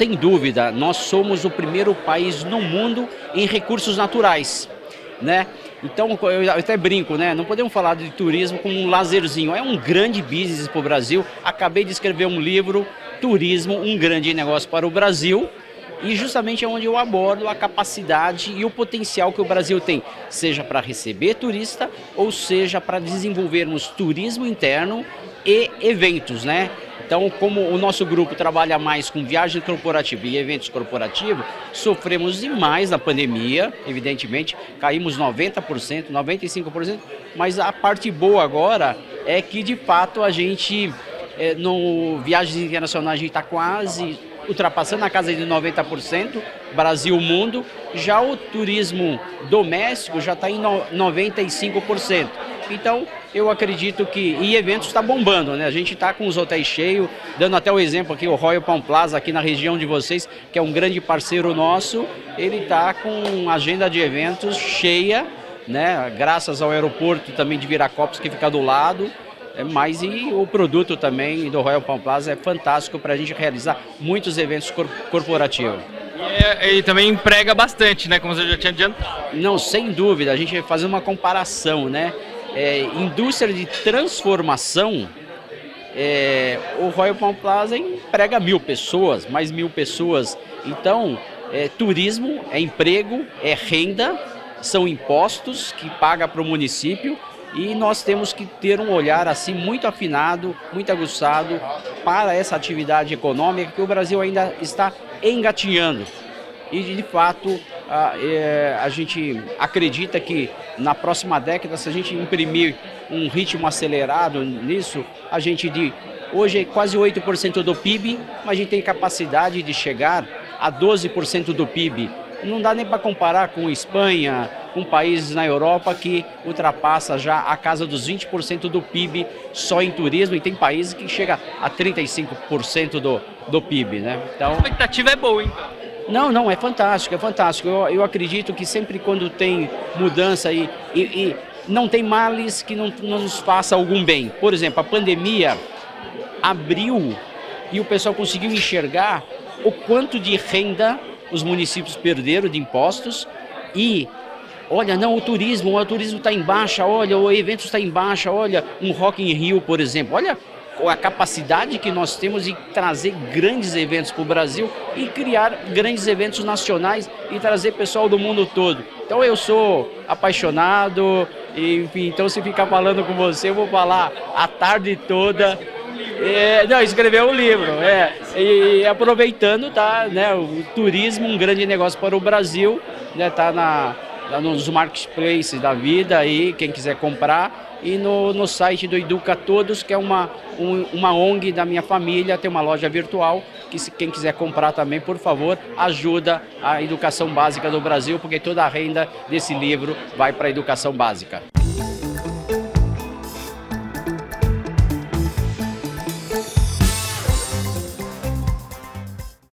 Sem dúvida, nós somos o primeiro país no mundo em recursos naturais, né? Então, eu até brinco, né? Não podemos falar de turismo como um lazerzinho. É um grande business para o Brasil. Acabei de escrever um livro, Turismo, um grande negócio para o Brasil. E justamente é onde eu abordo a capacidade e o potencial que o Brasil tem, seja para receber turista ou seja para desenvolvermos turismo interno e eventos, né? Então, como o nosso grupo trabalha mais com viagem corporativa e eventos corporativos, sofremos demais na pandemia, evidentemente, caímos 90%, 95%, mas a parte boa agora é que, de fato, a gente, é, no Viagens Internacionais, a gente está quase ultrapassando a casa de 90%, Brasil, mundo. Já o turismo doméstico já está em 95%. Então, eu acredito que. E eventos está bombando, né? A gente está com os hotéis cheios, dando até o exemplo aqui, o Royal Palm Plaza, aqui na região de vocês, que é um grande parceiro nosso, ele está com agenda de eventos cheia, né? Graças ao aeroporto também de Viracopos, que fica do lado. É, mas e o produto também do Royal Palm Plaza é fantástico para a gente realizar muitos eventos cor corporativos. E, e, também emprega bastante, né? Como você já tinha adiantado. Não, sem dúvida. A gente vai fazer uma comparação, né? É, indústria de transformação, é, o Royal Palm Plaza emprega mil pessoas, mais mil pessoas. Então, é, turismo é emprego, é renda, são impostos que paga para o município e nós temos que ter um olhar assim muito afinado, muito aguçado para essa atividade econômica que o Brasil ainda está engatinhando. E de fato a, é, a gente acredita que na próxima década, se a gente imprimir um ritmo acelerado nisso, a gente de hoje é quase 8% do PIB, mas a gente tem capacidade de chegar a 12% do PIB. Não dá nem para comparar com Espanha, com países na Europa que ultrapassa já a casa dos 20% do PIB só em turismo e tem países que chega a 35% do, do PIB, né? Então, a expectativa é boa, então. Não, não, é fantástico, é fantástico. Eu, eu acredito que sempre quando tem mudança e, e, e não tem males que não, não nos faça algum bem. Por exemplo, a pandemia abriu e o pessoal conseguiu enxergar o quanto de renda os municípios perderam de impostos e olha, não, o turismo, o turismo está em baixa, olha, o evento está em baixa, olha, um Rock in Rio, por exemplo, olha a capacidade que nós temos de trazer grandes eventos para o Brasil e criar grandes eventos nacionais e trazer pessoal do mundo todo. Então eu sou apaixonado, e, enfim, então se ficar falando com você, eu vou falar a tarde toda. É, não, escrever um livro, é. E, aproveitando, tá, né, o turismo, um grande negócio para o Brasil, né, tá na nos marketplaces da vida aí, quem quiser comprar. E no, no site do Educa Todos, que é uma, um, uma ONG da minha família, tem uma loja virtual, que se quem quiser comprar também, por favor, ajuda a educação básica do Brasil, porque toda a renda desse livro vai para a educação básica.